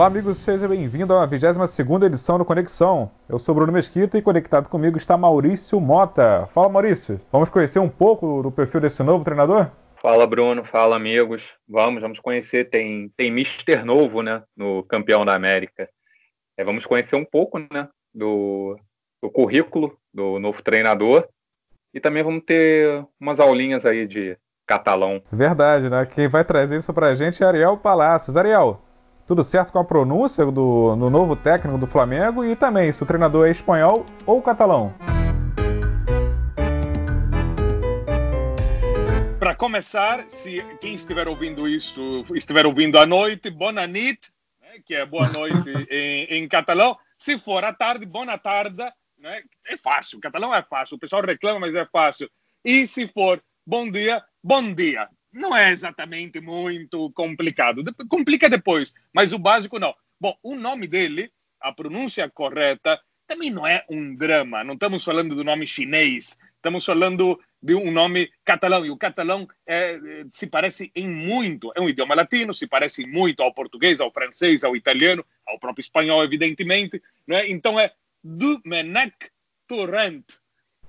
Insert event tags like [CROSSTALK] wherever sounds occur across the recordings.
Olá, amigos, seja bem-vindo à 22 edição do Conexão. Eu sou Bruno Mesquita e conectado comigo está Maurício Mota. Fala, Maurício. Vamos conhecer um pouco do perfil desse novo treinador? Fala, Bruno. Fala, amigos. Vamos, vamos conhecer. Tem, tem Mister novo, né, no campeão da América. É, vamos conhecer um pouco, né, do, do currículo do novo treinador e também vamos ter umas aulinhas aí de catalão. Verdade, né? Quem vai trazer isso pra gente é Ariel Palacios. Ariel, tudo certo com a pronúncia do, do novo técnico do Flamengo e também se o treinador é espanhol ou catalão. Para começar, se quem estiver ouvindo isso estiver ouvindo à noite, bona nit, né, que é boa noite [LAUGHS] em, em, catalão. Se for à tarde, bona tarde, né, é fácil. O catalão é fácil. O pessoal reclama, mas é fácil. E se for bom dia, bom dia não é exatamente muito complicado. Complica depois, mas o básico não. Bom, o nome dele, a pronúncia correta, também não é um drama. Não estamos falando do nome chinês, estamos falando de um nome catalão. E o catalão é, se parece em muito, é um idioma latino, se parece muito ao português, ao francês, ao italiano, ao próprio espanhol, evidentemente. Né? Então é Domenech Torrent.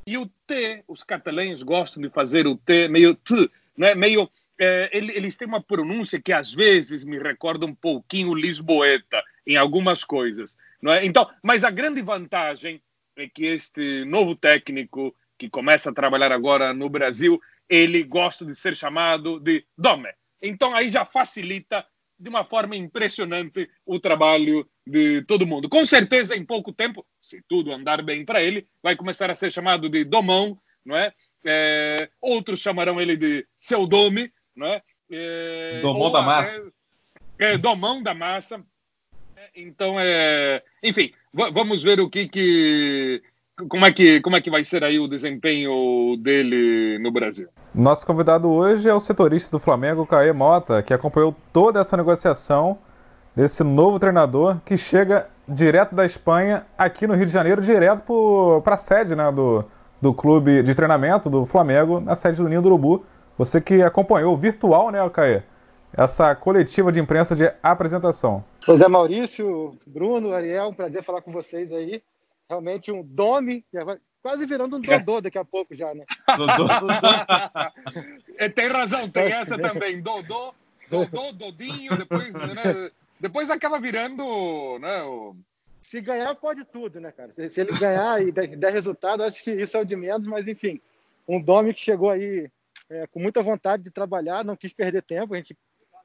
E o T, os catalães gostam de fazer o T meio T, né? meio é, eles têm uma pronúncia que às vezes me recorda um pouquinho lisboeta em algumas coisas, não é? Então, mas a grande vantagem é que este novo técnico que começa a trabalhar agora no Brasil, ele gosta de ser chamado de Dome. Então aí já facilita de uma forma impressionante o trabalho de todo mundo. Com certeza, em pouco tempo, se tudo andar bem para ele, vai começar a ser chamado de Domão, não é? É outros chamarão ele de seu Dome, né? É, Domão da massa. É, domão da massa. É, então, é, enfim, vamos ver o que, que como é que como é que vai ser aí o desempenho dele no Brasil. Nosso convidado hoje é o setorista do Flamengo, Caê Mota, que acompanhou toda essa negociação desse novo treinador que chega direto da Espanha aqui no Rio de Janeiro, direto para a sede né, do, do clube de treinamento do Flamengo, na sede do Ninho do Urubu, você que acompanhou virtual, né, Caê? Essa coletiva de imprensa de apresentação. José Maurício, Bruno, Ariel, um prazer falar com vocês aí. Realmente um dome, quase virando um Dodô daqui a pouco já, né? [LAUGHS] Dodô. É, tem razão, tem essa também. Dodô, Dodô, Dodinho, depois, né, depois acaba virando. Né, o... Se ganhar, pode tudo, né, cara? Se, ele ganhar e der, der resultado, acho que isso é o de menos, mas enfim, um Dome que chegou aí é, com muita vontade de trabalhar, não quis perder tempo. A gente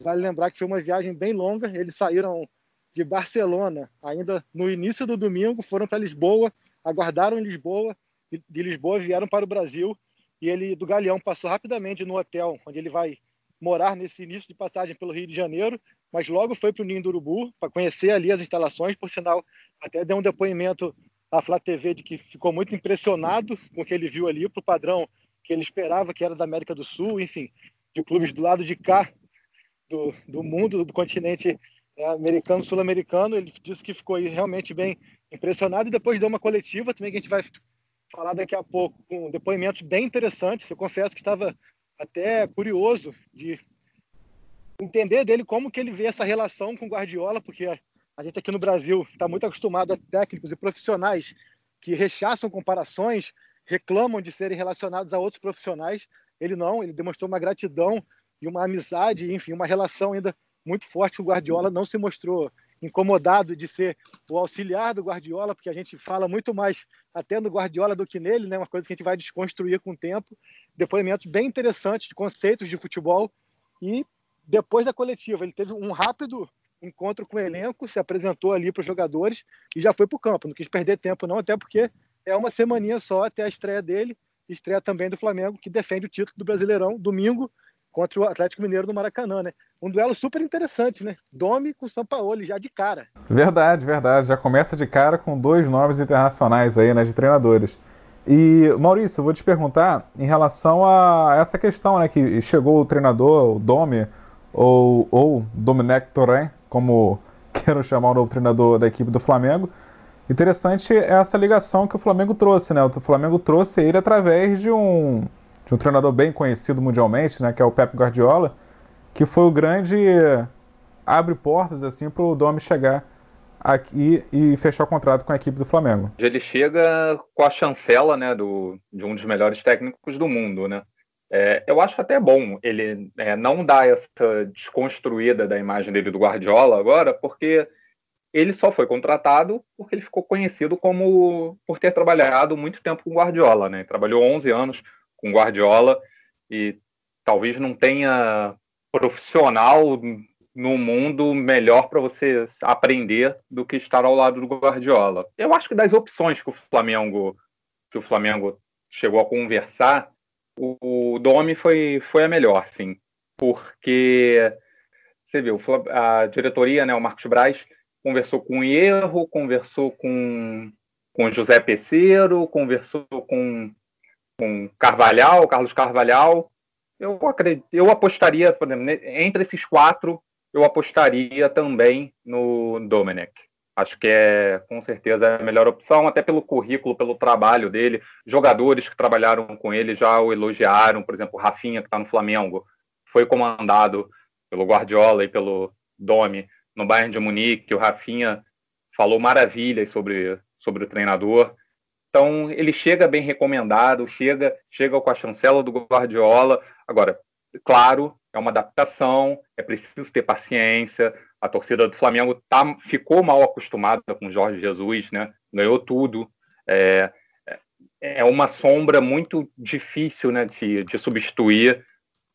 vale lembrar que foi uma viagem bem longa. Eles saíram de Barcelona ainda no início do domingo, foram para Lisboa, aguardaram em Lisboa, de Lisboa vieram para o Brasil e ele do Galeão passou rapidamente no hotel onde ele vai morar nesse início de passagem pelo Rio de Janeiro, mas logo foi para o Ninho do Urubu para conhecer ali as instalações, por sinal, até deu um depoimento à Flá TV de que ficou muito impressionado com o que ele viu ali, para o padrão que ele esperava que era da América do Sul, enfim, de clubes do lado de cá do, do mundo, do continente é, americano, sul-americano. Ele disse que ficou realmente bem impressionado e depois deu uma coletiva também que a gente vai falar daqui a pouco, com depoimentos bem interessantes. Eu confesso que estava até curioso de entender dele como que ele vê essa relação com Guardiola, porque a gente aqui no Brasil está muito acostumado a técnicos e profissionais que rechaçam comparações, reclamam de serem relacionados a outros profissionais. Ele não, ele demonstrou uma gratidão e uma amizade, enfim, uma relação ainda muito forte. O Guardiola não se mostrou incomodado de ser o auxiliar do Guardiola, porque a gente fala muito mais até no Guardiola do que nele, né? Uma coisa que a gente vai desconstruir com o tempo. Depoimentos bem interessantes de conceitos de futebol e depois da coletiva ele teve um rápido encontro com o elenco, se apresentou ali para os jogadores e já foi para o campo. Não quis perder tempo não, até porque é uma semaninha só até a estreia dele, estreia também do Flamengo, que defende o título do Brasileirão domingo contra o Atlético Mineiro do Maracanã, né? Um duelo super interessante, né? Domi com Sampaoli já de cara. Verdade, verdade. Já começa de cara com dois nomes internacionais aí, né, de treinadores. E Maurício, eu vou te perguntar em relação a essa questão, né, que chegou o treinador, o Domi ou ou Domenech Torren, como [LAUGHS] quero chamar o novo treinador da equipe do Flamengo. Interessante é essa ligação que o Flamengo trouxe, né? O Flamengo trouxe ele através de um, de um treinador bem conhecido mundialmente, né? Que é o Pep Guardiola, que foi o grande abre portas assim para o Domi chegar aqui e fechar o contrato com a equipe do Flamengo. Ele chega com a chancela né, do, de um dos melhores técnicos do mundo, né? É, eu acho até bom ele é, não dar essa desconstruída da imagem dele do Guardiola agora, porque ele só foi contratado porque ele ficou conhecido como por ter trabalhado muito tempo com Guardiola, né? Trabalhou 11 anos com Guardiola e talvez não tenha profissional no mundo melhor para você aprender do que estar ao lado do Guardiola. Eu acho que das opções que o Flamengo que o Flamengo chegou a conversar, o, Domi foi, foi a melhor, sim, porque você viu a diretoria, né, o Marcos Braz conversou com o Erro, conversou com com José Peceiro, conversou com com Carvalhal, Carlos Carvalhal. Eu acredito, eu apostaria, entre esses quatro, eu apostaria também no Domenech. Acho que é com certeza a melhor opção, até pelo currículo, pelo trabalho dele. Jogadores que trabalharam com ele já o elogiaram, por exemplo, o Rafinha, que está no Flamengo, foi comandado pelo Guardiola e pelo Domi no Bayern de Munique. O Rafinha falou maravilhas sobre, sobre o treinador. Então, ele chega bem recomendado, chega, chega com a chancela do Guardiola. Agora, claro, é uma adaptação, é preciso ter paciência. A torcida do Flamengo tá, ficou mal acostumada com o Jorge Jesus, né? Ganhou tudo. É, é uma sombra muito difícil né, de, de substituir.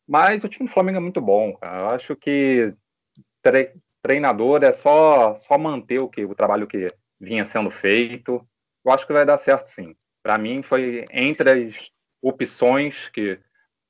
Mas o time do Flamengo é muito bom. Cara. Eu acho que treinador é só, só manter o, que, o trabalho que vinha sendo feito eu acho que vai dar certo sim. Para mim, foi entre as opções que,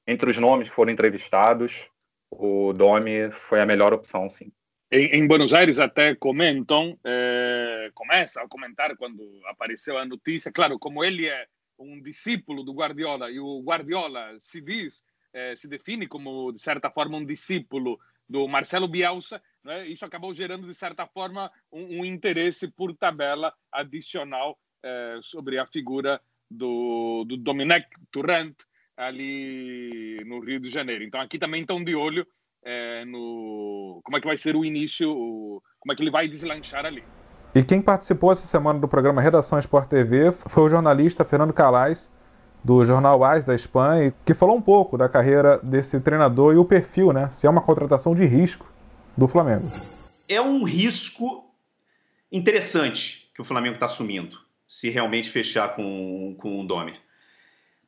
entre os nomes que foram entrevistados, o Domi foi a melhor opção, sim. Em, em Buenos Aires até comentam, é, começa a comentar quando apareceu a notícia, claro, como ele é um discípulo do Guardiola e o Guardiola se diz, é, se define como de certa forma um discípulo do Marcelo Bielsa, né? isso acabou gerando de certa forma um, um interesse por tabela adicional é, sobre a figura do, do Domenech Turrent ali no Rio de Janeiro. Então aqui também estão de olho é, no como é que vai ser o início, o, como é que ele vai deslanchar ali. E quem participou essa semana do programa Redação Sport TV foi o jornalista Fernando Calais, do jornal AS da Espanha, que falou um pouco da carreira desse treinador e o perfil, né? Se é uma contratação de risco do Flamengo. É um risco interessante que o Flamengo está assumindo se realmente fechar com, com o Domi.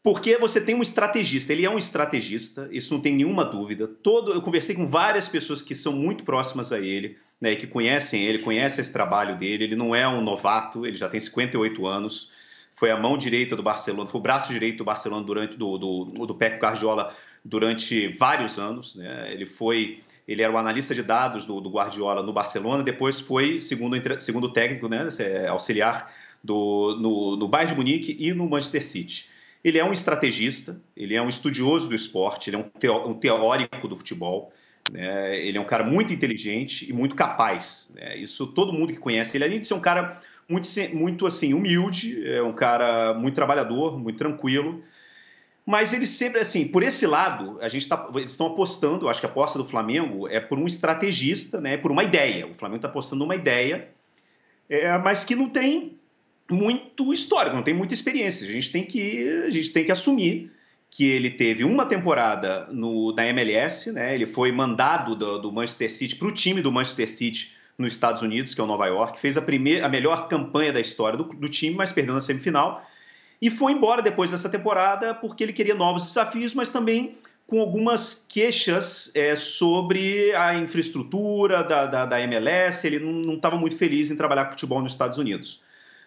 Porque você tem um estrategista, ele é um estrategista, isso não tem nenhuma dúvida. Todo, eu conversei com várias pessoas que são muito próximas a ele, né, que conhecem ele, conhecem esse trabalho dele. Ele não é um novato, ele já tem 58 anos, foi a mão direita do Barcelona, foi o braço direito do Barcelona durante do, do, do Pep Guardiola durante vários anos. Né? Ele foi ele era o analista de dados do, do Guardiola no Barcelona, depois foi, segundo, segundo técnico, né, auxiliar do, no, no Bayern de Munique e no Manchester City. Ele é um estrategista, ele é um estudioso do esporte, ele é um, teórico do futebol, né? ele é um cara muito inteligente e muito capaz. Né? Isso todo mundo que conhece ele, além de ser um cara muito, muito assim humilde, é um cara muito trabalhador, muito tranquilo, mas ele sempre, assim, por esse lado, a gente tá, eles estão apostando, acho que a aposta do Flamengo é por um estrategista, né, por uma ideia. O Flamengo está apostando uma ideia, é, mas que não tem muito histórico, não tem muita experiência. A gente tem que, a gente tem que assumir que ele teve uma temporada no, na MLS, né? Ele foi mandado do, do Manchester City para o time do Manchester City nos Estados Unidos, que é o Nova York, fez a, primeira, a melhor campanha da história do, do time, mas perdeu na semifinal. E foi embora depois dessa temporada porque ele queria novos desafios, mas também com algumas queixas é, sobre a infraestrutura da, da, da MLS. Ele não estava muito feliz em trabalhar com futebol nos Estados Unidos.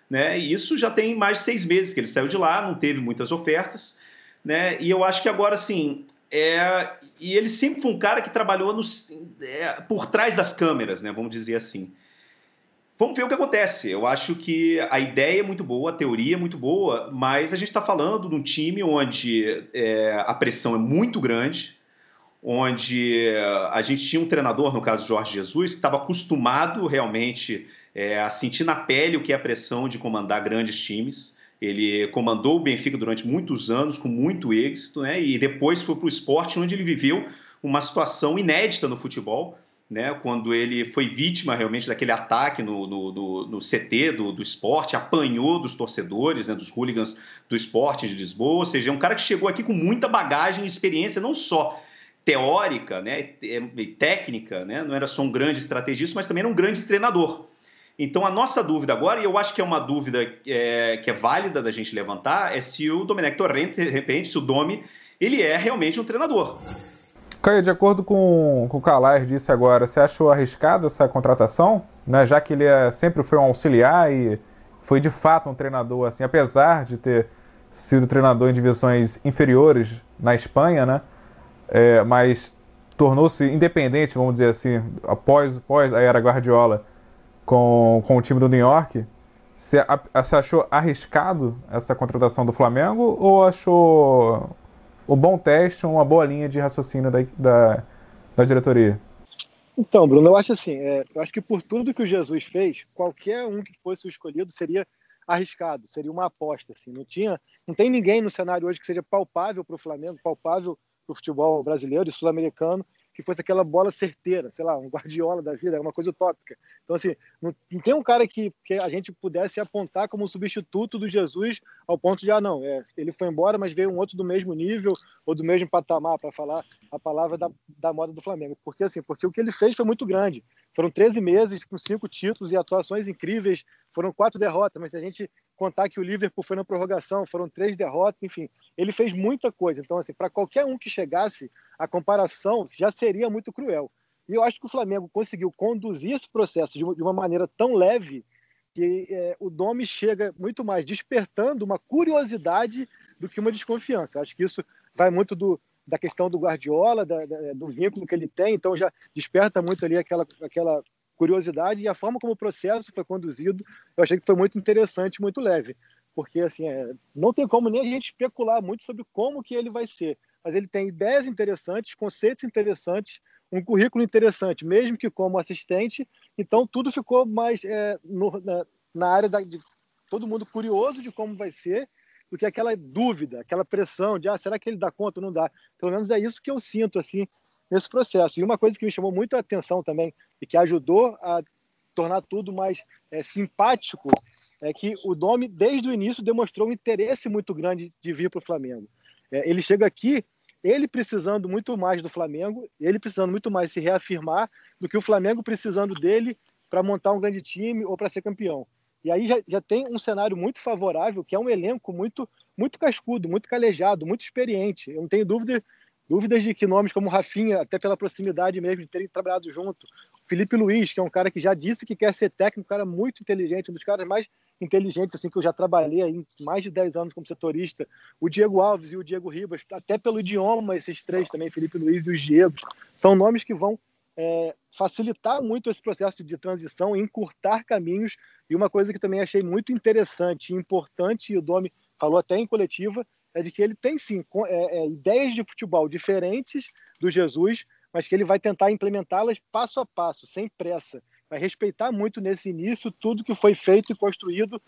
Né? E isso já tem mais de seis meses que ele saiu de lá, não teve muitas ofertas. Né? E eu acho que agora, assim, é... e ele sempre foi um cara que trabalhou nos... é, por trás das câmeras, né? vamos dizer assim. Vamos ver o que acontece. Eu acho que a ideia é muito boa, a teoria é muito boa, mas a gente está falando de um time onde é, a pressão é muito grande, onde a gente tinha um treinador, no caso Jorge Jesus, que estava acostumado realmente é, a sentir na pele o que é a pressão de comandar grandes times. Ele comandou o Benfica durante muitos anos, com muito êxito, né? e depois foi para o esporte, onde ele viveu uma situação inédita no futebol, né, quando ele foi vítima realmente daquele ataque no, no, no, no CT do, do esporte, apanhou dos torcedores, né, dos hooligans do esporte de Lisboa, ou seja, é um cara que chegou aqui com muita bagagem e experiência, não só teórica né, e técnica, né, não era só um grande estrategista, mas também era um grande treinador. Então, a nossa dúvida agora, e eu acho que é uma dúvida é, que é válida da gente levantar, é se o Domenech Torrente, de repente, se o Domi, ele é realmente um treinador. Caio, de acordo com, com o Calais disse agora, você achou arriscada essa contratação? Né? Já que ele é, sempre foi um auxiliar e foi de fato um treinador, assim, apesar de ter sido treinador em divisões inferiores na Espanha, né? É, mas tornou-se independente, vamos dizer assim, após, após a era Guardiola com, com o time do New York. Você, achou arriscado essa contratação do Flamengo ou achou um bom teste, uma boa linha de raciocínio da, da, da diretoria? Então, Bruno, eu acho assim, é, eu acho que por tudo que o Jesus fez, qualquer um que fosse o escolhido seria arriscado, seria uma aposta, assim, não tinha, não tem ninguém no cenário hoje que seja palpável para o Flamengo, palpável para o futebol brasileiro e sul-americano que fosse aquela bola certeira, sei lá, um Guardiola da vida, uma coisa utópica. Então, assim, não, não, tem um cara que, que a gente pudesse apontar como substituto do Jesus ao ponto de, ah, não, é, ele foi embora, mas veio um outro do mesmo nível ou do mesmo patamar, para falar a palavra da, da moda do Flamengo. Porque, assim, porque o que ele fez foi muito grande. Foram 13 meses com cinco títulos e atuações incríveis, foram quatro derrotas, mas se a gente contar que o Liverpool foi na prorrogação, foram três derrotas, enfim, ele fez muita coisa. Então, assim, para qualquer um que chegasse, a comparação já seria muito cruel. E eu acho que o Flamengo conseguiu conduzir esse processo de uma maneira tão leve que é, o Domi chega muito mais despertando uma curiosidade do que uma desconfiança. Eu acho que isso vai muito do, da questão do Guardiola, da, da, do vínculo que ele tem, então já desperta muito ali aquela, aquela curiosidade e a forma como o processo foi conduzido, eu achei que foi muito interessante, muito leve, porque assim é, não tem como nem a gente especular muito sobre como que ele vai ser, mas ele tem ideias interessantes, conceitos interessantes, um currículo interessante, mesmo que como assistente, então tudo ficou mais é, no, na, na, área da, de todo mundo curioso de como vai ser do que aquela dúvida, aquela pressão de ah, será que ele dá conta ou não dá? Pelo menos é isso que eu sinto assim nesse processo. E uma coisa que me chamou muito a atenção também e que ajudou a tornar tudo mais é, simpático é que o Domi, desde o início, demonstrou um interesse muito grande de vir para o Flamengo. É, ele chega aqui, ele precisando muito mais do Flamengo, ele precisando muito mais se reafirmar do que o Flamengo precisando dele para montar um grande time ou para ser campeão. E aí já, já tem um cenário muito favorável, que é um elenco muito, muito cascudo, muito calejado, muito experiente. Eu não tenho dúvida Dúvidas de que nomes como Rafinha, até pela proximidade mesmo de terem trabalhado junto. Felipe Luiz, que é um cara que já disse que quer ser técnico, um cara muito inteligente, um dos caras mais inteligentes assim que eu já trabalhei aí mais de 10 anos como setorista. O Diego Alves e o Diego Ribas, até pelo idioma, esses três também, Felipe Luiz e os Diegos, são nomes que vão é, facilitar muito esse processo de transição, encurtar caminhos. E uma coisa que também achei muito interessante e importante, e o Domi falou até em coletiva, é de que ele tem sim é, é, ideias de futebol diferentes do Jesus, mas que ele vai tentar implementá-las passo a passo, sem pressa. Vai respeitar muito nesse início tudo que foi feito e construído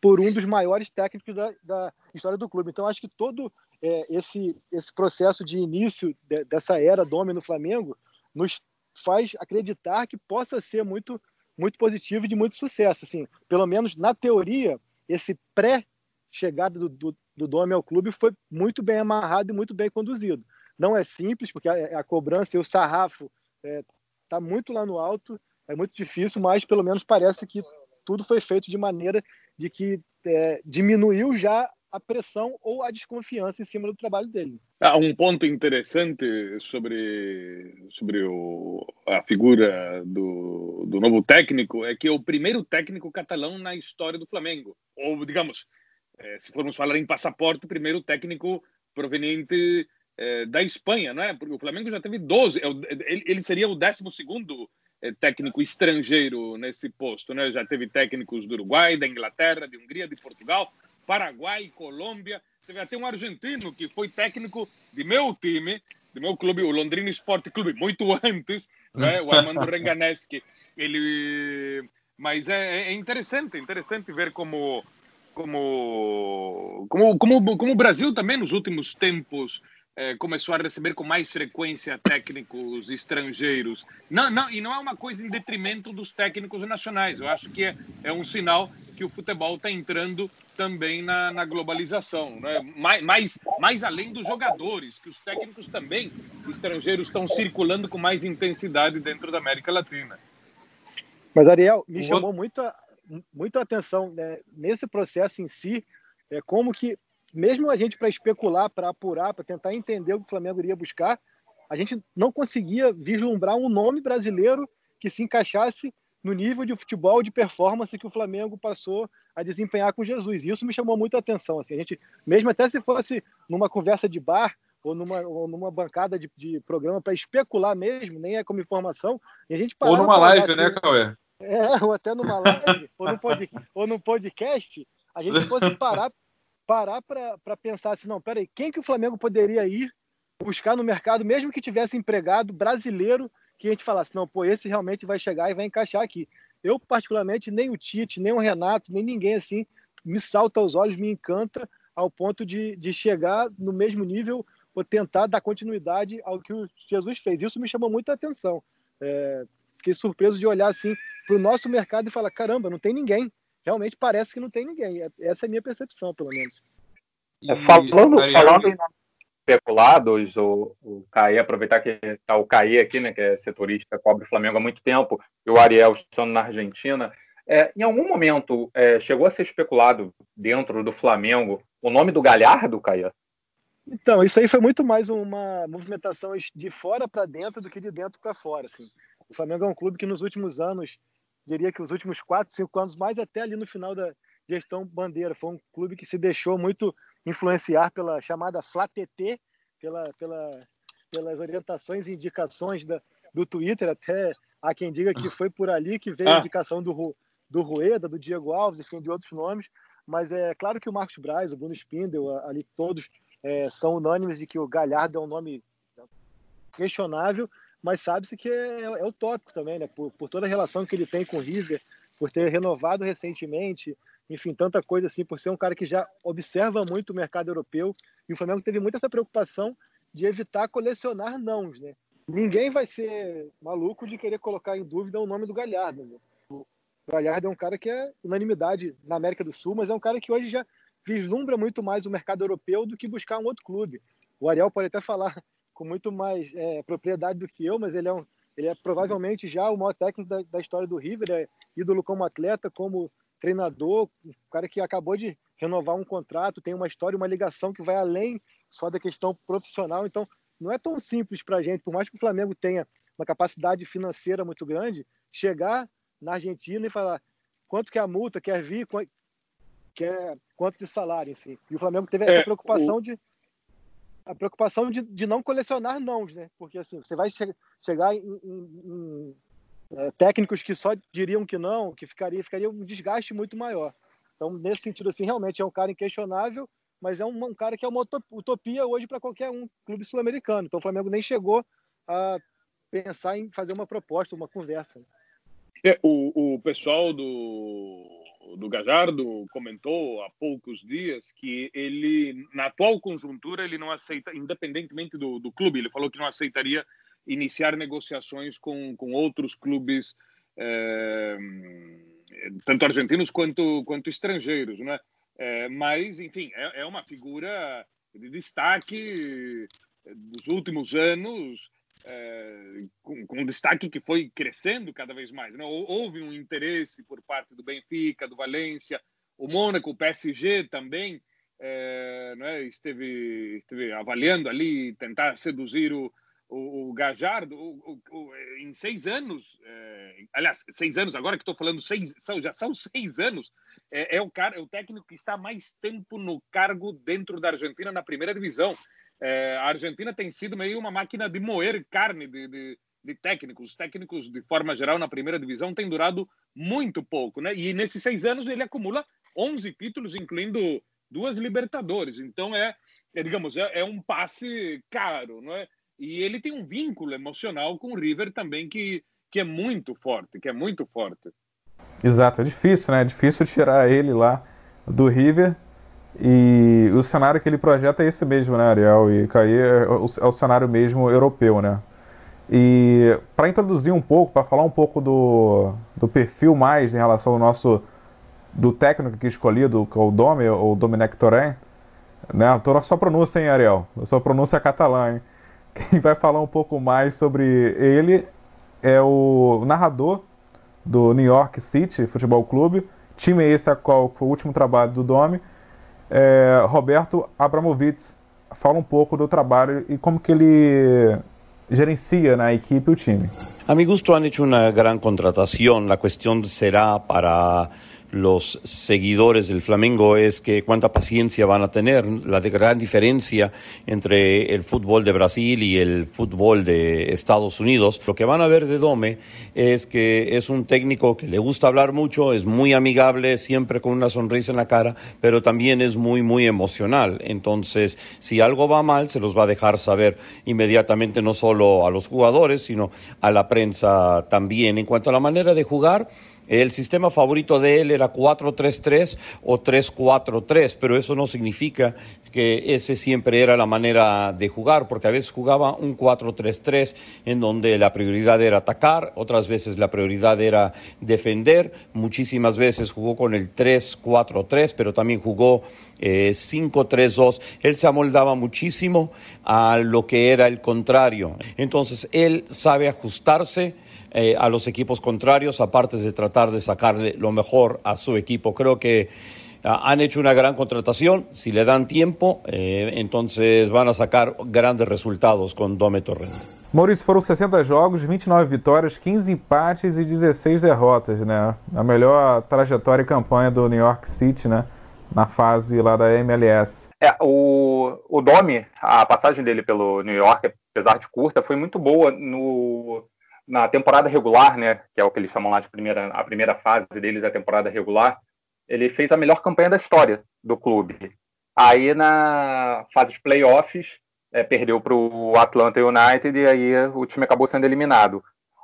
por um dos maiores técnicos da, da história do clube. Então, acho que todo é, esse, esse processo de início de, dessa era Dome no Flamengo nos faz acreditar que possa ser muito, muito positivo e de muito sucesso. Assim, pelo menos na teoria, esse pré-chegada do, do, do Dome ao clube foi muito bem amarrado e muito bem conduzido. Não é simples, porque a, a cobrança e o sarrafo está é, tá muito lá no alto, é muito difícil, mas pelo menos parece que tudo foi feito de maneira de que é, diminuiu já a pressão ou a desconfiança em cima do trabalho dele. Há um ponto interessante sobre, sobre o, a figura do, do novo técnico é que é o primeiro técnico catalão na história do Flamengo. Ou, digamos, eh, se formos falar em passaporte, o primeiro técnico proveniente eh, da Espanha, não é? Porque o Flamengo já teve 12, ele, ele seria o 12 eh, técnico estrangeiro nesse posto, né? Já teve técnicos do Uruguai, da Inglaterra, de Hungria, de Portugal, Paraguai, Colômbia. Teve até um argentino que foi técnico de meu time, do meu clube, o Londrina Sport Clube, muito antes, né? o Armando [LAUGHS] Renganeschi. Ele, mas é, é interessante, interessante ver como como, como, como, como o Brasil também nos últimos tempos é, começou a receber com mais frequência técnicos estrangeiros. Não, não, e não é uma coisa em detrimento dos técnicos nacionais. Eu acho que é, é um sinal que o futebol está entrando também na, na globalização, né? mais, mais, mais além dos jogadores, que os técnicos também estrangeiros estão circulando com mais intensidade dentro da América Latina. Mas, Ariel, me chamou muito a, muito atenção né, nesse processo em si, é como que mesmo a gente para especular, para apurar, para tentar entender o que o Flamengo iria buscar, a gente não conseguia vislumbrar um nome brasileiro que se encaixasse no nível de futebol de performance que o Flamengo passou a desempenhar com Jesus. Isso me chamou muito a atenção. Assim, a gente, mesmo até se fosse numa conversa de bar ou numa, ou numa bancada de, de programa para especular mesmo, nem é como informação, a gente Ou numa live, né, assim, né, Cauê? É, ou até numa live, ou, no pod, ou num podcast, a gente fosse parar parar para pensar assim, não, peraí, quem que o Flamengo poderia ir buscar no mercado, mesmo que tivesse empregado brasileiro, que a gente falasse, não, pô, esse realmente vai chegar e vai encaixar aqui. Eu, particularmente, nem o Tite, nem o Renato, nem ninguém assim, me salta aos olhos, me encanta ao ponto de, de chegar no mesmo nível ou tentar dar continuidade ao que o Jesus fez. Isso me chamou muita atenção. É, fiquei surpreso de olhar assim para o nosso mercado e falar, caramba, não tem ninguém realmente parece que não tem ninguém. É, essa é a minha percepção, pelo menos. É, falando, falando em especulados, o, o Caí, aproveitar que está o Caí aqui, né, que é setorista, cobre o Flamengo há muito tempo, e o Ariel estando na Argentina, é, em algum momento é, chegou a ser especulado dentro do Flamengo o nome do Galhardo, Caia? Então, isso aí foi muito mais uma movimentação de fora para dentro do que de dentro para fora. Assim. O Flamengo é um clube que nos últimos anos diria que os últimos quatro, cinco anos, mais até ali no final da gestão Bandeira. Foi um clube que se deixou muito influenciar pela chamada FlaTT, pela, pela, pelas orientações e indicações da, do Twitter. Até há quem diga que foi por ali que veio a ah. indicação do, do Rueda, do Diego Alves, enfim, de outros nomes. Mas é claro que o Marcos Braz, o Bruno Spindel, ali todos é, são unânimes de que o Galhardo é um nome questionável, mas sabe-se que é, é, o tópico também, né? Por, por, toda a relação que ele tem com o River, por ter renovado recentemente, enfim, tanta coisa assim, por ser um cara que já observa muito o mercado europeu. E o Flamengo teve muito essa preocupação de evitar colecionar nãos, né? Ninguém vai ser maluco de querer colocar em dúvida o nome do Galhardo. Né? O Galhardo é um cara que é unanimidade na América do Sul, mas é um cara que hoje já vislumbra muito mais o mercado europeu do que buscar um outro clube. O Ariel pode até falar com muito mais é, propriedade do que eu, mas ele é, um, ele é provavelmente já o maior técnico da, da história do River, é ídolo como atleta, como treinador, um cara que acabou de renovar um contrato, tem uma história, uma ligação que vai além só da questão profissional. Então, não é tão simples para a gente, por mais que o Flamengo tenha uma capacidade financeira muito grande, chegar na Argentina e falar quanto que é a multa, quer vir, quer quanto de salário si. E o Flamengo teve essa é, preocupação o... de a preocupação de, de não colecionar nãos, né? Porque assim, você vai che chegar em, em, em é, técnicos que só diriam que não, que ficaria, ficaria um desgaste muito maior. Então, nesse sentido, assim, realmente é um cara inquestionável, mas é um, um cara que é uma utopia hoje para qualquer um clube sul-americano. Então, o Flamengo nem chegou a pensar em fazer uma proposta, uma conversa. É, o, o pessoal do do Gajardo comentou há poucos dias que ele, na atual conjuntura, ele não aceita, independentemente do, do clube, ele falou que não aceitaria iniciar negociações com, com outros clubes, é, tanto argentinos quanto, quanto estrangeiros, né? É, mas, enfim, é, é uma figura de destaque dos últimos anos, com, com destaque que foi crescendo cada vez mais. Né? Houve um interesse por parte do Benfica, do Valência, o Mônaco, o PSG também é, né? esteve, esteve avaliando ali, tentar seduzir o, o, o Gajardo o, o, em seis anos, é, aliás, seis anos, agora que estou falando, seis, são, já são seis anos, é, o cara, é o técnico que está mais tempo no cargo dentro da Argentina na primeira divisão. É, a Argentina tem sido meio uma máquina de moer carne de, de, de, técnicos. Os técnicos, de forma geral, na primeira divisão, têm durado muito pouco. Né? E nesses seis anos ele acumula 11 títulos, incluindo duas Libertadores. Então é, é digamos, é, é, um passe caro. Não é? E ele tem um vínculo emocional com o River também que, que é muito forte, que é muito forte. Exato, é difícil, né? É difícil tirar ele lá do River E o cenário que ele projeta é esse mesmo, né, Ariel? E Caí é, é o cenário mesmo europeu, né? E para introduzir um pouco, para falar um pouco do, do perfil mais em relação ao nosso do técnico que escolhido, que é o Dome, ou Domenech Torren, né? Tô na sua pronúncia, hein, Ariel? A sua pronúncia é catalã, hein? Quem vai falar um pouco mais sobre ele é o narrador do New York City Futebol Clube, time esse a qual foi o último trabalho do Dome, é Roberto Abramovitz. Fala um pouco do trabalho e como que ele gerencia na equipe o time. A mi gusto han hecho una gran contratación. La cuestión será para los seguidores del Flamengo es que cuánta paciencia van a tener. La gran diferencia entre el fútbol de Brasil y el fútbol de Estados Unidos. Lo que van a ver de Dome es que es un técnico que le gusta hablar mucho, es muy amigable, siempre con una sonrisa en la cara, pero también es muy, muy emocional. Entonces, si algo va mal, se los va a dejar saber inmediatamente, no solo a los jugadores, sino a la prensa también. En cuanto a la manera de jugar, el sistema favorito de él era 4-3-3 o 3-4-3, pero eso no significa que ese siempre era la manera de jugar, porque a veces jugaba un 4-3-3 en donde la prioridad era atacar, otras veces la prioridad era defender, muchísimas veces jugó con el 3-4-3, pero también jugó 5-3-2. Eh, él se amoldaba muchísimo a lo que era el contrario. Entonces, él sabe ajustarse eh, a los equipos contrarios, aparte de tratar de sacarle lo mejor a su equipo. Creo que ah, han hecho una gran contratación, si le dan tiempo, eh, entonces van a sacar grandes resultados con Dome Torrent. Maurício, foram 60 jogos, 29 vitórias, 15 empates e 16 derrotas, né? A melhor trajetória e campanha do New York City, né? Na fase lá da MLS. É, o, o Domi, a passagem dele pelo New York, apesar de curta, foi muito boa no na temporada regular, né, que é o que eles chamam lá de primeira, a primeira fase deles, a temporada regular, ele fez a melhor campanha da história do clube. Aí na fase de playoffs, é, perdeu para o Atlanta United e aí o time acabou sendo eliminado.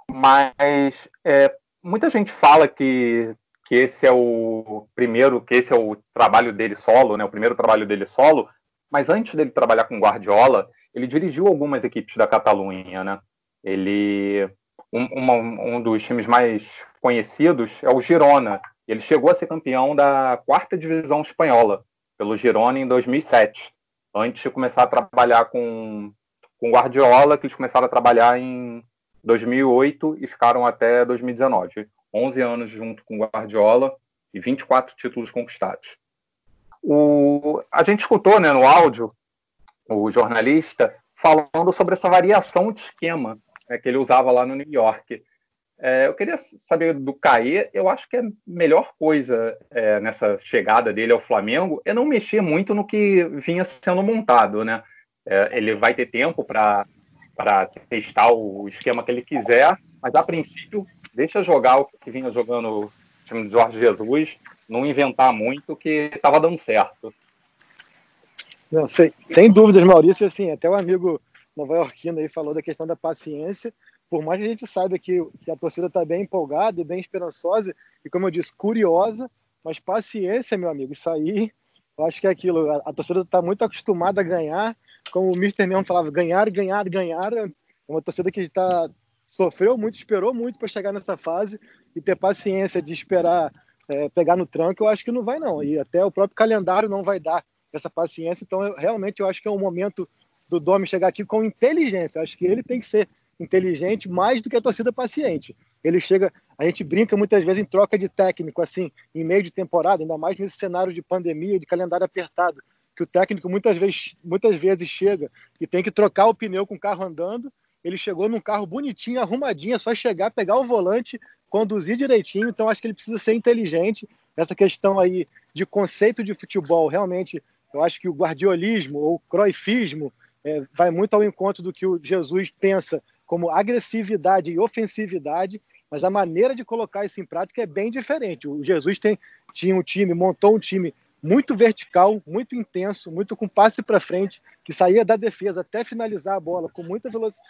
Mas é, muita gente fala que, que esse é o primeiro, que esse é o trabalho dele solo, né, o primeiro trabalho dele solo, mas antes dele trabalhar com Guardiola, ele dirigiu algumas equipes da Catalunha, né? Ele um, um dos times mais conhecidos é o Girona. Ele chegou a ser campeão da quarta divisão espanhola pelo Girona em 2007, antes de começar a trabalhar com com Guardiola, que eles começaram a trabalhar em 2008 e ficaram até 2019. 11 anos junto com Guardiola e 24 títulos conquistados. O, a gente escutou né, no áudio o jornalista falando sobre essa variação de esquema é, que ele usava lá no New York. É, eu queria saber do Caê, eu acho que a melhor coisa é, nessa chegada dele ao Flamengo é não mexer muito no que vinha sendo montado, né? É, ele vai ter tempo para testar o esquema que ele quiser, mas a princípio deixa jogar o que vinha jogando o time de Jorge Jesus, não inventar muito que estava dando certo. Não, sem, sem dúvidas, Maurício, assim, até o amigo nova-iorquino aí falou da questão da paciência. Por mais que a gente saiba que, que a torcida está bem empolgada e bem esperançosa, e como eu disse, curiosa, mas paciência, meu amigo, isso aí, eu acho que é aquilo. A, a torcida está muito acostumada a ganhar, como o Mister mesmo falava, ganhar, ganhar, ganhar. É uma torcida que está sofreu muito, esperou muito para chegar nessa fase e ter paciência de esperar é, pegar no tranco, eu acho que não vai não. E até o próprio calendário não vai dar essa paciência. Então, eu, realmente, eu acho que é um momento do Domi chegar aqui com inteligência. Acho que ele tem que ser inteligente mais do que a torcida paciente. Ele chega, a gente brinca muitas vezes em troca de técnico, assim, em meio de temporada, ainda mais nesse cenário de pandemia, de calendário apertado, que o técnico muitas vezes, muitas vezes chega e tem que trocar o pneu com o carro andando. Ele chegou num carro bonitinho, arrumadinho, é só chegar, pegar o volante, conduzir direitinho. Então acho que ele precisa ser inteligente. Essa questão aí de conceito de futebol, realmente, eu acho que o guardiolismo ou o croifismo é, vai muito ao encontro do que o Jesus pensa como agressividade e ofensividade, mas a maneira de colocar isso em prática é bem diferente. O Jesus tem, tinha um time, montou um time muito vertical, muito intenso, muito com passe para frente, que saía da defesa até finalizar a bola com muita velocidade,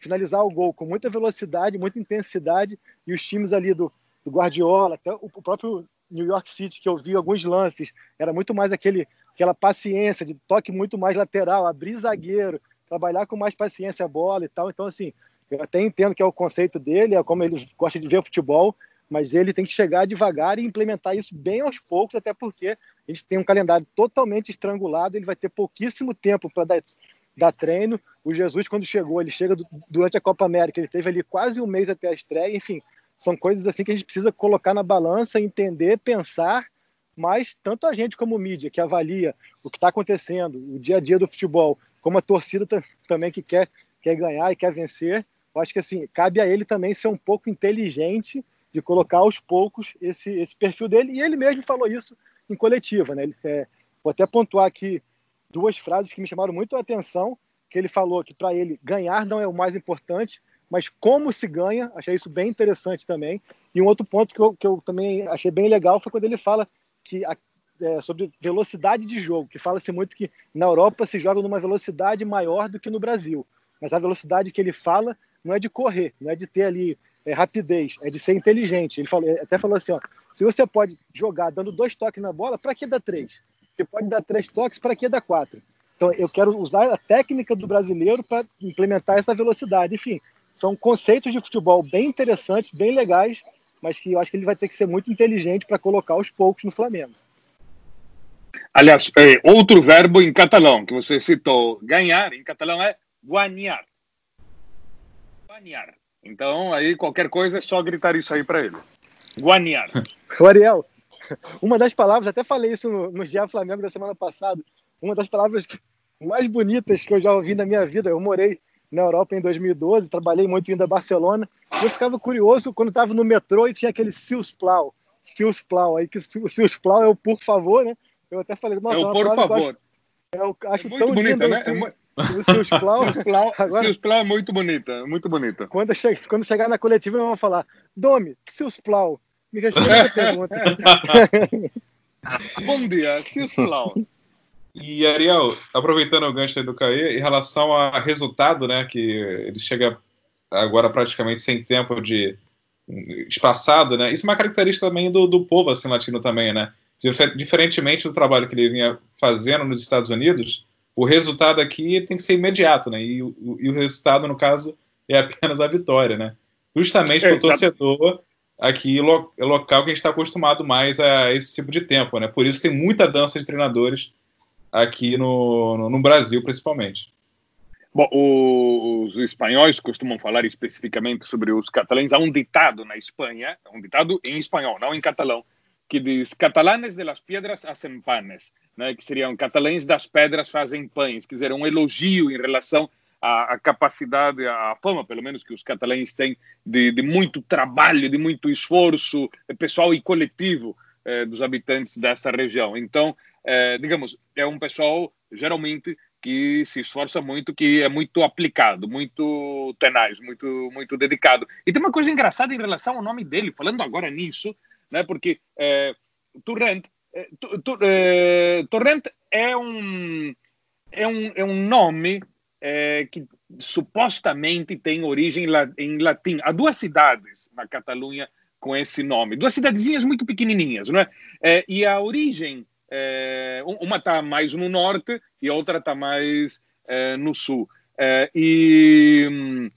finalizar o gol com muita velocidade, muita intensidade, e os times ali do, do Guardiola, até o próprio New York City, que eu vi alguns lances, era muito mais aquele aquela paciência de toque muito mais lateral, abrir zagueiro, trabalhar com mais paciência a bola e tal. Então, assim, eu até entendo que é o conceito dele, é como ele gosta de ver futebol, mas ele tem que chegar devagar e implementar isso bem aos poucos, até porque a gente tem um calendário totalmente estrangulado, ele vai ter pouquíssimo tempo para dar, dar treino. O Jesus, quando chegou, ele chega durante a Copa América, ele teve ali quase um mês até a estreia, enfim, são coisas assim que a gente precisa colocar na balança, entender, pensar, mas tanto a gente como mídia que avalia o que está acontecendo, o dia a dia do futebol, como a torcida também que quer, quer ganhar e quer vencer, eu acho que assim cabe a ele também ser um pouco inteligente de colocar aos poucos esse, esse perfil dele, e ele mesmo falou isso em coletiva. Né? Ele, é, vou até pontuar aqui duas frases que me chamaram muito a atenção, que ele falou que para ele ganhar não é o mais importante, mas como se ganha, achei isso bem interessante também. E um outro ponto que eu, que eu também achei bem legal foi quando ele fala que a, é, sobre velocidade de jogo, que fala-se muito que na Europa se joga numa velocidade maior do que no Brasil. Mas a velocidade que ele fala não é de correr, não é de ter ali é, rapidez, é de ser inteligente. Ele falou, até falou assim: ó, se você pode jogar dando dois toques na bola, para que dar três? Você pode dar três toques, para que dar quatro? Então, eu quero usar a técnica do brasileiro para implementar essa velocidade. Enfim, são conceitos de futebol bem interessantes, bem legais, mas que eu acho que ele vai ter que ser muito inteligente para colocar aos poucos no Flamengo. Aliás, é, outro verbo em catalão que você citou, ganhar, em catalão é guanhar. Guanhar. Então, aí qualquer coisa é só gritar isso aí para ele. Guanhar. [LAUGHS] O Ariel, uma das palavras, até falei isso no, no Dia Flamengo da semana passada, uma das palavras mais bonitas que eu já ouvi na minha vida, eu morei na Europa em 2012, trabalhei muito indo a Barcelona, eu ficava curioso quando estava no metrô e tinha aquele Silsplau, Silsplau, aí que o Silsplau é o por favor, né? Eu até falei, nossa, é o por favor. Eu acho, eu acho é muito tão bonita, né? Assim, é o Silsplau. [LAUGHS] Silsplau é muito bonita, muito bonita. Quando, che quando chegar na coletiva, eu vou falar, Domi, Silsplau, me responde a [LAUGHS] pergunta. Bom dia, Silsplau. E Ariel, aproveitando o gancho do Caê, em relação a resultado, né, que ele chega agora praticamente sem tempo de espaçado, né? Isso é uma característica também do, do povo assim latino também, né? Diferentemente do trabalho que ele vinha fazendo nos Estados Unidos, o resultado aqui tem que ser imediato, né? E, o, e o resultado, no caso, é apenas a vitória, né? Justamente para o torcedor aqui lo, é local que a gente está acostumado mais a esse tipo de tempo, né? Por isso tem muita dança de treinadores aqui no, no, no Brasil, principalmente. Bom, os espanhóis costumam falar especificamente sobre os catalães. Há um ditado na Espanha, um ditado em espanhol, não em catalão, que diz: Catalanes de las piedras hacen panes, né? que seriam catalães das pedras fazem pães, quer dizer, um elogio em relação à, à capacidade, à fama, pelo menos, que os catalães têm de, de muito trabalho, de muito esforço pessoal e coletivo eh, dos habitantes dessa região. Então, é, digamos, é um pessoal geralmente que se esforça muito, que é muito aplicado, muito tenaz, muito muito dedicado. E tem uma coisa engraçada em relação ao nome dele, falando agora nisso, né? Porque é, Torrent, é, é, Torrent é um é um é um nome é, que supostamente tem origem em latim. Há duas cidades na Catalunha com esse nome, duas cidadezinhas muito pequenininhas, não é? é e a origem é, uma está mais no norte e a outra está mais é, no sul. É, e,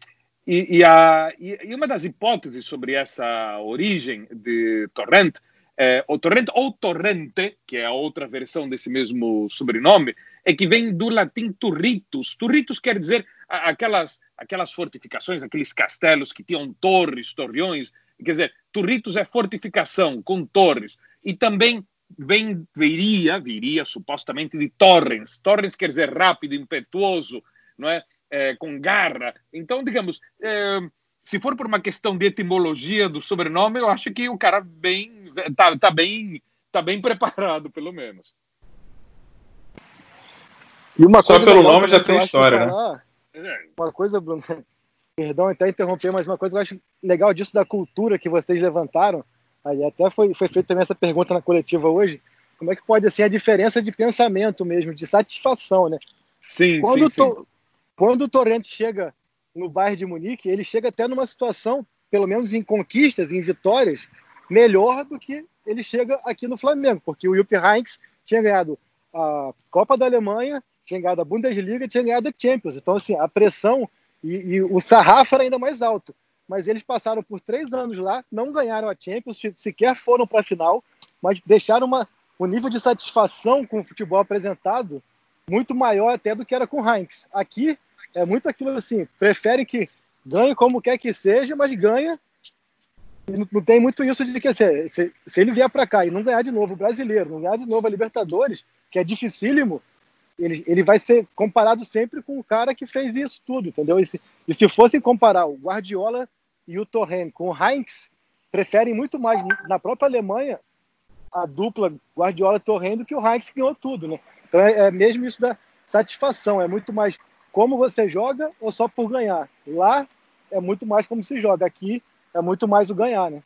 e, e, a, e, uma das hipóteses sobre essa origem de Torrent, é, o Torrent ou Torrente, que é a outra versão desse mesmo sobrenome, é que vem do latim turritus. Turritus quer dizer aquelas, aquelas fortificações, aqueles castelos que tinham torres, torreões. Quer dizer, turritus é fortificação com torres. E também vem, viria, viria supostamente de Torrens. Torrens quer dizer rápido, impetuoso, não é? é com garra. Então, digamos, é, se for por uma questão de etimologia do sobrenome, eu acho que o cara bem tá, tá bem tá bem [LAUGHS] preparado, pelo menos. E uma Só pelo nome já tem história, né? É. Uma coisa, Bruno, [LAUGHS] perdão até interromper, mas uma coisa que eu acho legal disso da cultura que vocês levantaram Aí até foi, foi feita também essa pergunta na coletiva hoje, como é que pode ser a diferença de pensamento mesmo, de satisfação, né? Sim, quando sim, sim. Quando o Torrente chega no bairro de Munique, ele chega até numa situação, pelo menos em conquistas, em vitórias, melhor do que ele chega aqui no Flamengo, porque o Jupp Heynckes tinha ganhado a Copa da Alemanha, tinha ganhado a Bundesliga, tinha ganhado a Champions. Então, assim, a pressão e, e o sarrafo era ainda mais alto. Mas eles passaram por três anos lá, não ganharam a Champions, sequer foram para a final, mas deixaram uma, um nível de satisfação com o futebol apresentado muito maior até do que era com o Heinz. Aqui é muito aquilo assim, prefere que ganhe como quer que seja, mas ganha. Não tem muito isso de que se, se, se ele vier para cá e não ganhar de novo o brasileiro, não ganhar de novo a Libertadores, que é dificílimo, ele, ele vai ser comparado sempre com o cara que fez isso tudo, entendeu? E se, e se fossem comparar o Guardiola e o Torren com o Heinz, preferem muito mais na própria Alemanha a dupla Guardiola-Torren do que o Heinz que ganhou tudo, né? Então é, é mesmo isso da satisfação, é muito mais como você joga ou só por ganhar. Lá é muito mais como se joga, aqui é muito mais o ganhar, né?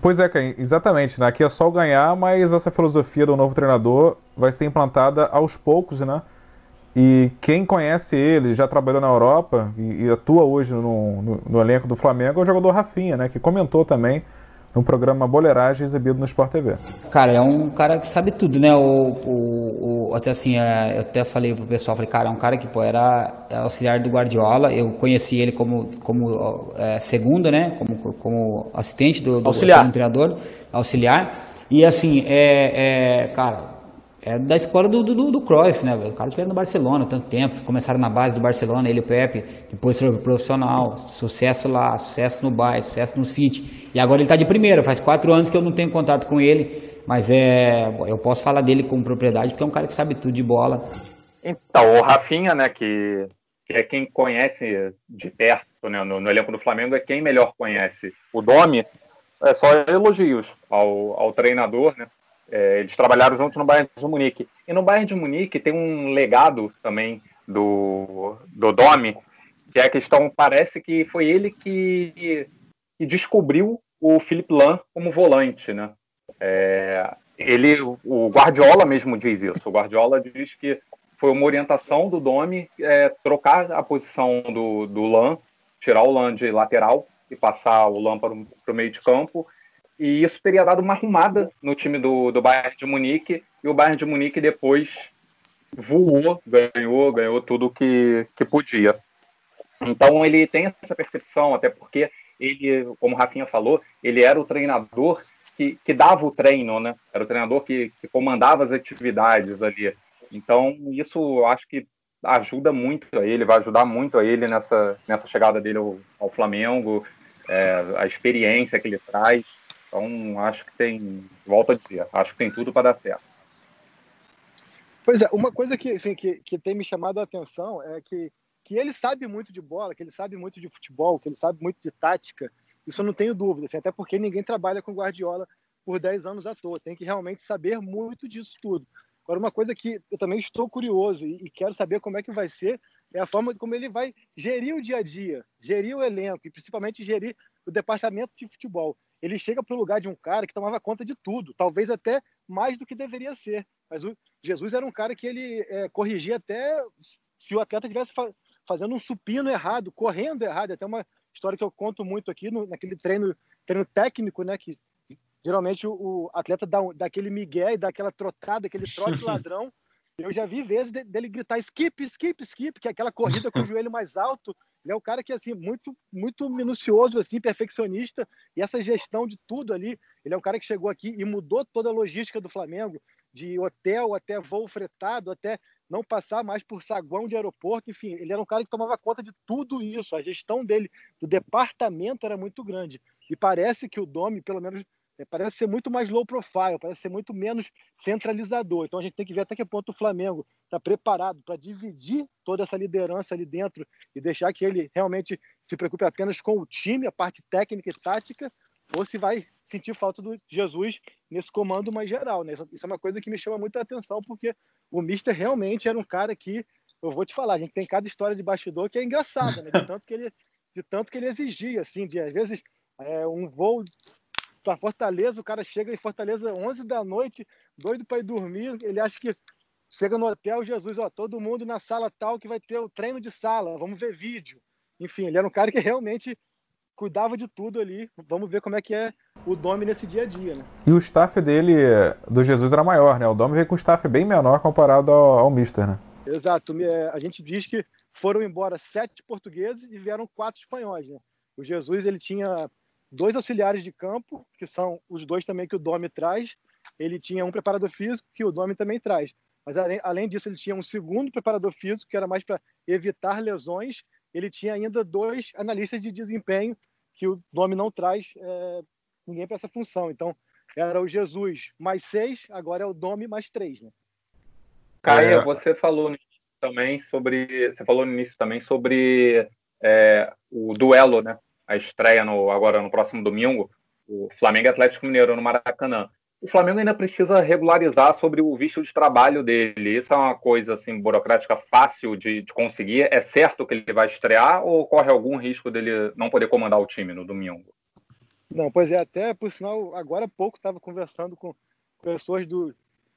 Pois é, exatamente. Né? Aqui é só o ganhar, mas essa filosofia do novo treinador vai ser implantada aos poucos, né? E quem conhece ele, já trabalhou na Europa e, e atua hoje no, no, no, elenco do Flamengo, é o jogador Rafinha, né? Que comentou também no programa Boleiragem exibido no Sport TV. Cara, é um cara que sabe tudo, né? O, o, o até assim, é, eu até falei pro pessoal, falei, cara, é um cara que pô, era auxiliar do Guardiola, eu conheci ele como, como é, segunda, né? Como, como assistente do, do, auxiliar. do treinador, auxiliar. E assim, é, é cara, é da escola do, do, do Cruyff, né? Os caras estiveram no Barcelona tanto tempo, começaram na base do Barcelona, ele e o Pepe, depois foi profissional, sucesso lá, sucesso no Bayern, sucesso no City. E agora ele está de primeira, faz quatro anos que eu não tenho contato com ele, mas é, eu posso falar dele com propriedade, porque é um cara que sabe tudo de bola. Então, o Rafinha, né, que, que é quem conhece de perto, né, no, no elenco do Flamengo, é quem melhor conhece o Domi, é só elogios ao, ao treinador, né? É, eles trabalharam juntos no Bayern de Munique. E no Bayern de Munique tem um legado também do, do Domi, que é a questão, parece que foi ele que, que descobriu o Philipp Lahm como volante, né? É, ele, o Guardiola mesmo diz isso. O Guardiola diz que foi uma orientação do Domi é, trocar a posição do, do Lan, tirar o Lan de lateral e passar o Lan para o meio de campo e isso teria dado uma arrumada no time do, do Bayern de Munique, e o Bayern de Munique depois voou, ganhou, ganhou tudo que, que podia. Então ele tem essa percepção, até porque ele, como o Rafinha falou, ele era o treinador que, que dava o treino, né? Era o treinador que, que comandava as atividades ali. Então, isso acho que ajuda muito a ele, vai ajudar muito a ele nessa, nessa chegada dele ao, ao Flamengo, é, a experiência que ele traz. Então, acho que tem, volto a dizer, acho que tem tudo para dar certo. Pois é, uma coisa que, assim, que, que tem me chamado a atenção é que, que ele sabe muito de bola, que ele sabe muito de futebol, que ele sabe muito de tática. Isso eu não tenho dúvida, assim, até porque ninguém trabalha com Guardiola por 10 anos à toa. Tem que realmente saber muito disso tudo. Agora, uma coisa que eu também estou curioso e, e quero saber como é que vai ser é a forma como ele vai gerir o dia a dia, gerir o elenco e principalmente gerir o departamento de futebol ele chega para o lugar de um cara que tomava conta de tudo, talvez até mais do que deveria ser. Mas o Jesus era um cara que ele é, corrigia até se o atleta estivesse fa fazendo um supino errado, correndo errado. Até uma história que eu conto muito aqui no, naquele treino, treino técnico, né? Que geralmente o, o atleta dá, dá aquele migué e dá aquela trotada, aquele trote [LAUGHS] ladrão. Eu já vi vezes dele gritar skip, skip, skip, que é aquela corrida com o [LAUGHS] joelho mais alto ele é um cara que assim muito muito minucioso assim, perfeccionista e essa gestão de tudo ali. Ele é um cara que chegou aqui e mudou toda a logística do Flamengo, de hotel até voo fretado, até não passar mais por saguão de aeroporto, enfim, ele era um cara que tomava conta de tudo isso. A gestão dele do departamento era muito grande. E parece que o Domi, pelo menos parece ser muito mais low profile, parece ser muito menos centralizador. Então a gente tem que ver até que ponto o Flamengo está preparado para dividir toda essa liderança ali dentro e deixar que ele realmente se preocupe apenas com o time, a parte técnica e tática, ou se vai sentir falta do Jesus nesse comando mais geral. Né? Isso é uma coisa que me chama muita atenção, porque o Mister realmente era um cara que, eu vou te falar, a gente tem cada história de bastidor que é engraçada, né? de, [LAUGHS] tanto que ele, de tanto que ele exigia, assim, de às vezes é, um voo para Fortaleza, o cara chega em Fortaleza 11 da noite, doido para ir dormir, ele acha que chega no hotel, Jesus, ó, todo mundo na sala tal que vai ter o treino de sala, vamos ver vídeo. Enfim, ele era um cara que realmente cuidava de tudo ali. Vamos ver como é que é o Domi nesse dia a dia, né? E o staff dele, do Jesus, era maior, né? O Domi veio com um staff bem menor comparado ao, ao Mister, né? Exato. É, a gente diz que foram embora sete portugueses e vieram quatro espanhóis, né? O Jesus, ele tinha dois auxiliares de campo, que são os dois também que o Domi traz. Ele tinha um preparador físico, que o Domi também traz. Mas, além, além disso, ele tinha um segundo preparador físico, que era mais para evitar lesões. Ele tinha ainda dois analistas de desempenho, que o nome não traz é, ninguém para essa função. Então, era o Jesus mais seis, agora é o Domi mais três. Né? Caia, é... você falou no início também sobre. Você falou no início também sobre é, o duelo, né? A estreia no, agora no próximo domingo, o Flamengo Atlético Mineiro no Maracanã o Flamengo ainda precisa regularizar sobre o visto de trabalho dele. Isso é uma coisa assim burocrática fácil de, de, conseguir. É certo que ele vai estrear ou corre algum risco dele não poder comandar o time no domingo? Não, pois é, até por sinal, agora há pouco estava conversando com pessoas do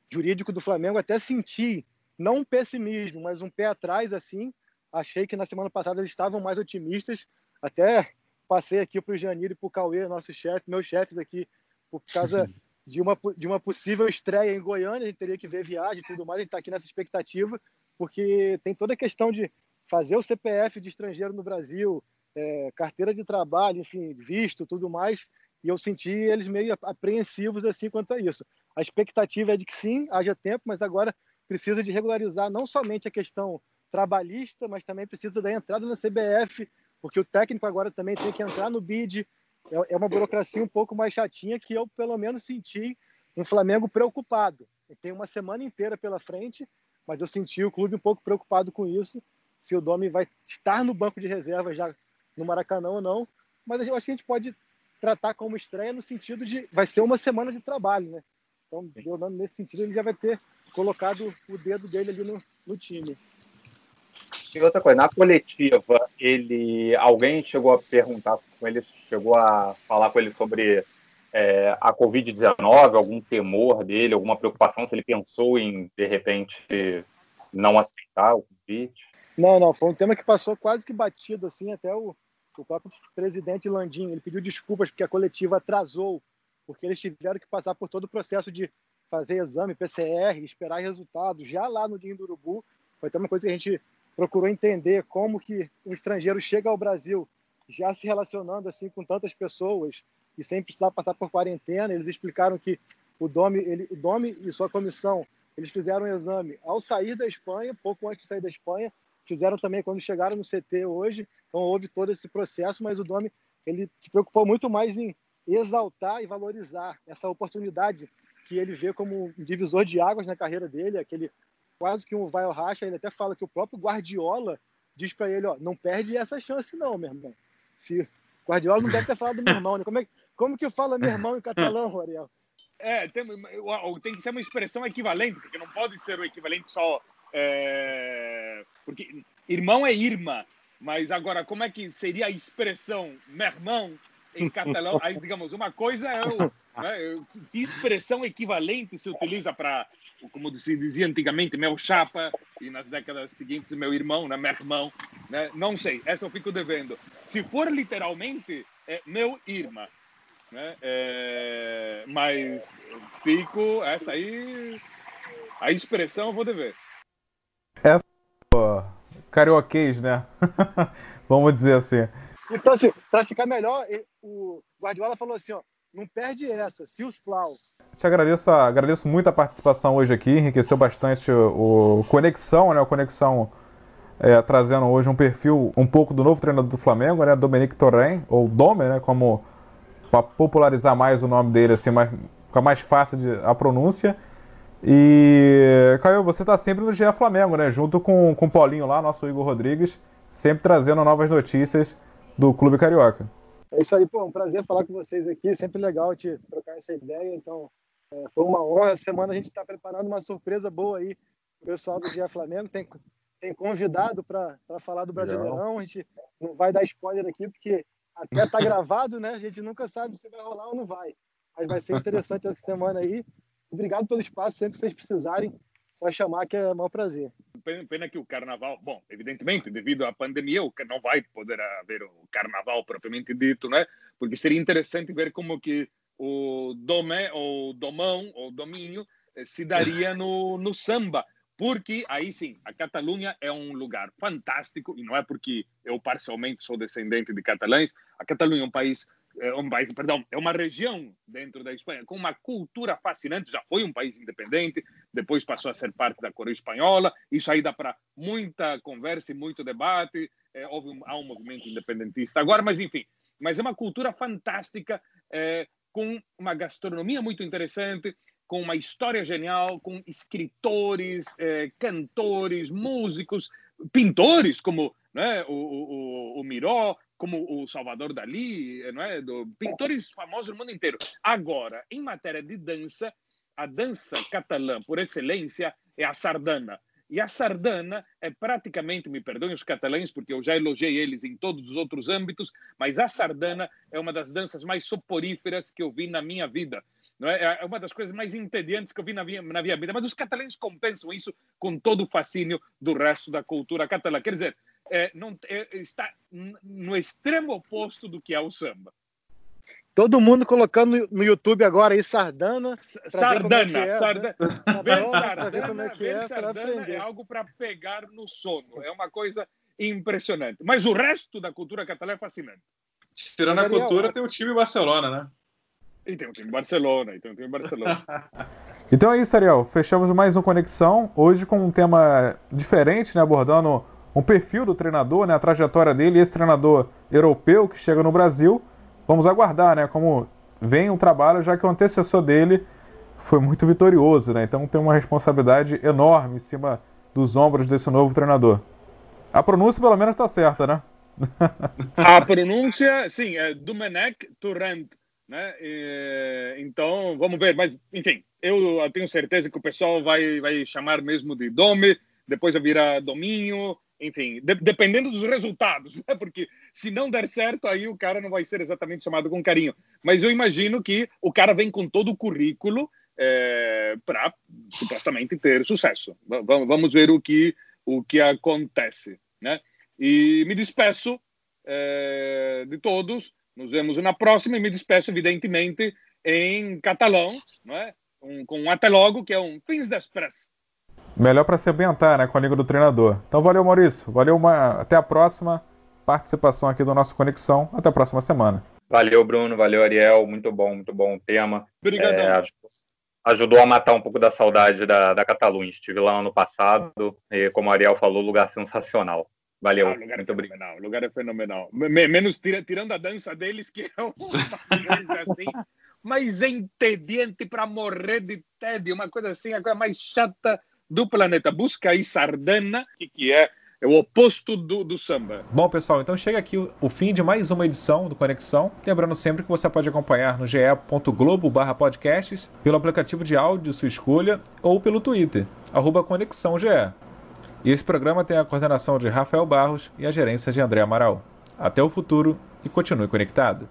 jurídico do Flamengo, até senti não um pessimismo, mas um pé atrás assim. Achei que na semana passada eles estavam mais otimistas. Até passei aqui para o Janir e para o Cauê, nosso chefe, meus chefes aqui, por causa [LAUGHS] de uma, de uma possível estreia em Goiânia, a gente teria que ver viagem e tudo mais, a gente está aqui nessa expectativa, porque tem toda a questão de fazer o CPF de estrangeiro no Brasil, é, carteira de trabalho, enfim, visto, tudo mais, e eu senti eles meio apreensivos assim quanto a isso. A expectativa é de que sim, haja tempo, mas agora precisa de regularizar não somente a questão trabalhista, mas também precisa da entrada na CBF, porque o técnico agora também tem que entrar no BID, é, é uma burocracia um pouco mais chatinha que eu, pelo menos, senti um Flamengo preocupado. Tem uma semana inteira pela frente, mas eu senti o clube um pouco preocupado com isso, se o Domi vai estar no banco de reserva já no Maracanã ou não. Mas eu acho que a gente pode tratar como estreia no sentido de vai ser uma semana de trabalho, né? Então, nesse sentido, ele já vai ter colocado o dedo dele ali no, no time. E outra coisa, na coletiva, ele, alguém chegou a perguntar com ele, chegou a falar com ele sobre é, a Covid-19, algum temor dele, alguma preocupação, se ele pensou em, de repente, não aceitar o convite? Não, não, foi um tema que passou quase que batido, assim, até o, o próprio presidente Landim, ele pediu desculpas porque a coletiva atrasou, porque eles tiveram que passar por todo o processo de fazer exame, PCR, esperar resultados, já lá no Dinho do Urubu, foi até uma coisa que a gente procurou entender como que um estrangeiro chega ao Brasil já se relacionando assim com tantas pessoas e sem precisar passar por quarentena. Eles explicaram que o Domi, ele, o Domi e sua comissão eles fizeram um exame ao sair da Espanha, pouco antes de sair da Espanha, fizeram também quando chegaram no CT hoje. Então houve todo esse processo, mas o Domi ele se preocupou muito mais em exaltar e valorizar essa oportunidade que ele vê como um divisor de águas na carreira dele, aquele quase que um vai ao racha. Ele até fala que o próprio Guardiola diz para ele: ó, não perde essa chance, não, meu irmão. Se Guardiola não deve ter falado meu irmão, né? Como, é, como que fala meu irmão em catalão, Ariel? É, tem, tem que ser uma expressão equivalente, porque não pode ser o equivalente só. É, porque irmão é irmã, mas agora, como é que seria a expressão meu irmão em catalão? Aí, digamos, uma coisa é o. Né, que expressão equivalente se utiliza para como se dizia antigamente, meu chapa, e nas décadas seguintes, meu irmão, né, meu irmão, né? não sei, essa eu fico devendo. Se for literalmente, é meu irmão, né? É, mas fico, essa aí, a expressão eu vou dever. Essa carioquês, né? [LAUGHS] Vamos dizer assim. Então, assim, para ficar melhor, o Guardiola falou assim, ó, não perde essa, se os plau. Te agradeço, agradeço muito a participação hoje aqui, enriqueceu bastante o, o Conexão, né? O Conexão é, trazendo hoje um perfil um pouco do novo treinador do Flamengo, né? Dominique Torren, ou Dome, né? Como para popularizar mais o nome dele, assim, mais, fica mais fácil de, a pronúncia. E, Caio, você está sempre no GE Flamengo, né? Junto com, com o Paulinho lá, nosso Igor Rodrigues, sempre trazendo novas notícias do Clube Carioca. É isso aí, pô, um prazer falar com vocês aqui, sempre legal te trocar essa ideia, então é, foi uma honra. Essa semana a gente está preparando uma surpresa boa aí. O pessoal do Dia Flamengo tem, tem convidado para falar do Brasileirão. A gente não vai dar spoiler aqui, porque até está gravado, né? A gente nunca sabe se vai rolar ou não vai. Mas vai ser interessante essa semana aí. Obrigado pelo espaço, sempre que vocês precisarem. só chamar que é o maior prazer. Pena que o carnaval, bom, evidentemente, devido à pandemia, não vai poder haver o carnaval propriamente dito, né? Porque seria interessante ver como que o domé, ou domão, ou domínio, eh, se daria no, no samba. Porque aí sim, a Catalunha é um lugar fantástico, e não é porque eu parcialmente sou descendente de catalães, a Catalunha é um país é um país, perdão, é uma região dentro da Espanha com uma cultura fascinante. Já foi um país independente, depois passou a ser parte da coroa espanhola. Isso aí dá para muita conversa e muito debate. É, houve um, há um movimento independentista agora, mas enfim. Mas é uma cultura fantástica, é, com uma gastronomia muito interessante, com uma história genial, com escritores, é, cantores, músicos, pintores como né, o, o, o Miró, como o Salvador Dali, não é? Do, pintores famosos no mundo inteiro. Agora, em matéria de dança, a dança catalã por excelência é a sardana. E a sardana é praticamente, me perdoem os catalães, porque eu já elogiei eles em todos os outros âmbitos, mas a sardana é uma das danças mais soporíferas que eu vi na minha vida. Não é? é uma das coisas mais entediantes que eu vi na minha, na minha vida. Mas os catalães compensam isso com todo o fascínio do resto da cultura catalã. Quer dizer, é, não, é, está no extremo oposto do que é o samba. Todo mundo colocando no YouTube agora aí Sardana. Sardana, é, Sardana. Né? Ver Sardana, como é, que é, Sardana é algo para pegar no sono. É uma coisa impressionante. Mas o resto da cultura catalã é fascinante. Tirando a cultura, tem o time Barcelona, né? E tem o time Barcelona, e tem o time Barcelona. [LAUGHS] então é isso, Ariel. Fechamos mais um Conexão. Hoje com um tema diferente, né? Abordando um perfil do treinador, né, a trajetória dele, esse treinador europeu que chega no Brasil. Vamos aguardar, né, como vem o trabalho, já que o antecessor dele foi muito vitorioso, né? Então tem uma responsabilidade enorme em cima dos ombros desse novo treinador. A pronúncia pelo menos está certa, né? [LAUGHS] a pronúncia, sim, é Domenech Torrent, né? E, então, vamos ver, mas enfim, eu tenho certeza que o pessoal vai vai chamar mesmo de Dome, depois vai virar Dominho, enfim, de, dependendo dos resultados, [LAUGHS] né? porque se não der certo, aí o cara não vai ser exatamente chamado com carinho. Mas eu imagino que o cara vem com todo o currículo é, para supostamente ter sucesso. V vamos ver o que, o que acontece. Né? E me despeço é, de todos, nos vemos na próxima e me despeço, evidentemente, em catalão, né? um, com um até logo, que é um fins després. Melhor para se ambientar, né, com a língua do treinador. Então valeu, Maurício. Valeu, uma... até a próxima participação aqui do nosso Conexão. Até a próxima semana. Valeu, Bruno. Valeu, Ariel. Muito bom, muito bom o tema. Obrigado. É, ajudou a matar um pouco da saudade da, da Catalunha. Estive lá ano passado e, como o Ariel falou, lugar sensacional. Valeu, ah, lugar muito é obrigado. O lugar é fenomenal. Menos tira, tirando a dança deles, que é [LAUGHS] coisa assim, mas entediante para morrer de tédio, uma coisa assim, a coisa mais chata do planeta. Busca aí Sardana, que, é é o oposto do, do, samba. Bom, pessoal, então chega aqui o, o, fim de mais uma edição do Conexão. Lembrando sempre que você pode acompanhar no ge.globo podcasts, pelo aplicativo de áudio sua escolha ou pelo Twitter, ConexãoGE. E esse programa tem a coordenação de Rafael Barros e a gerência de André Amaral. Até o futuro e continue conectado.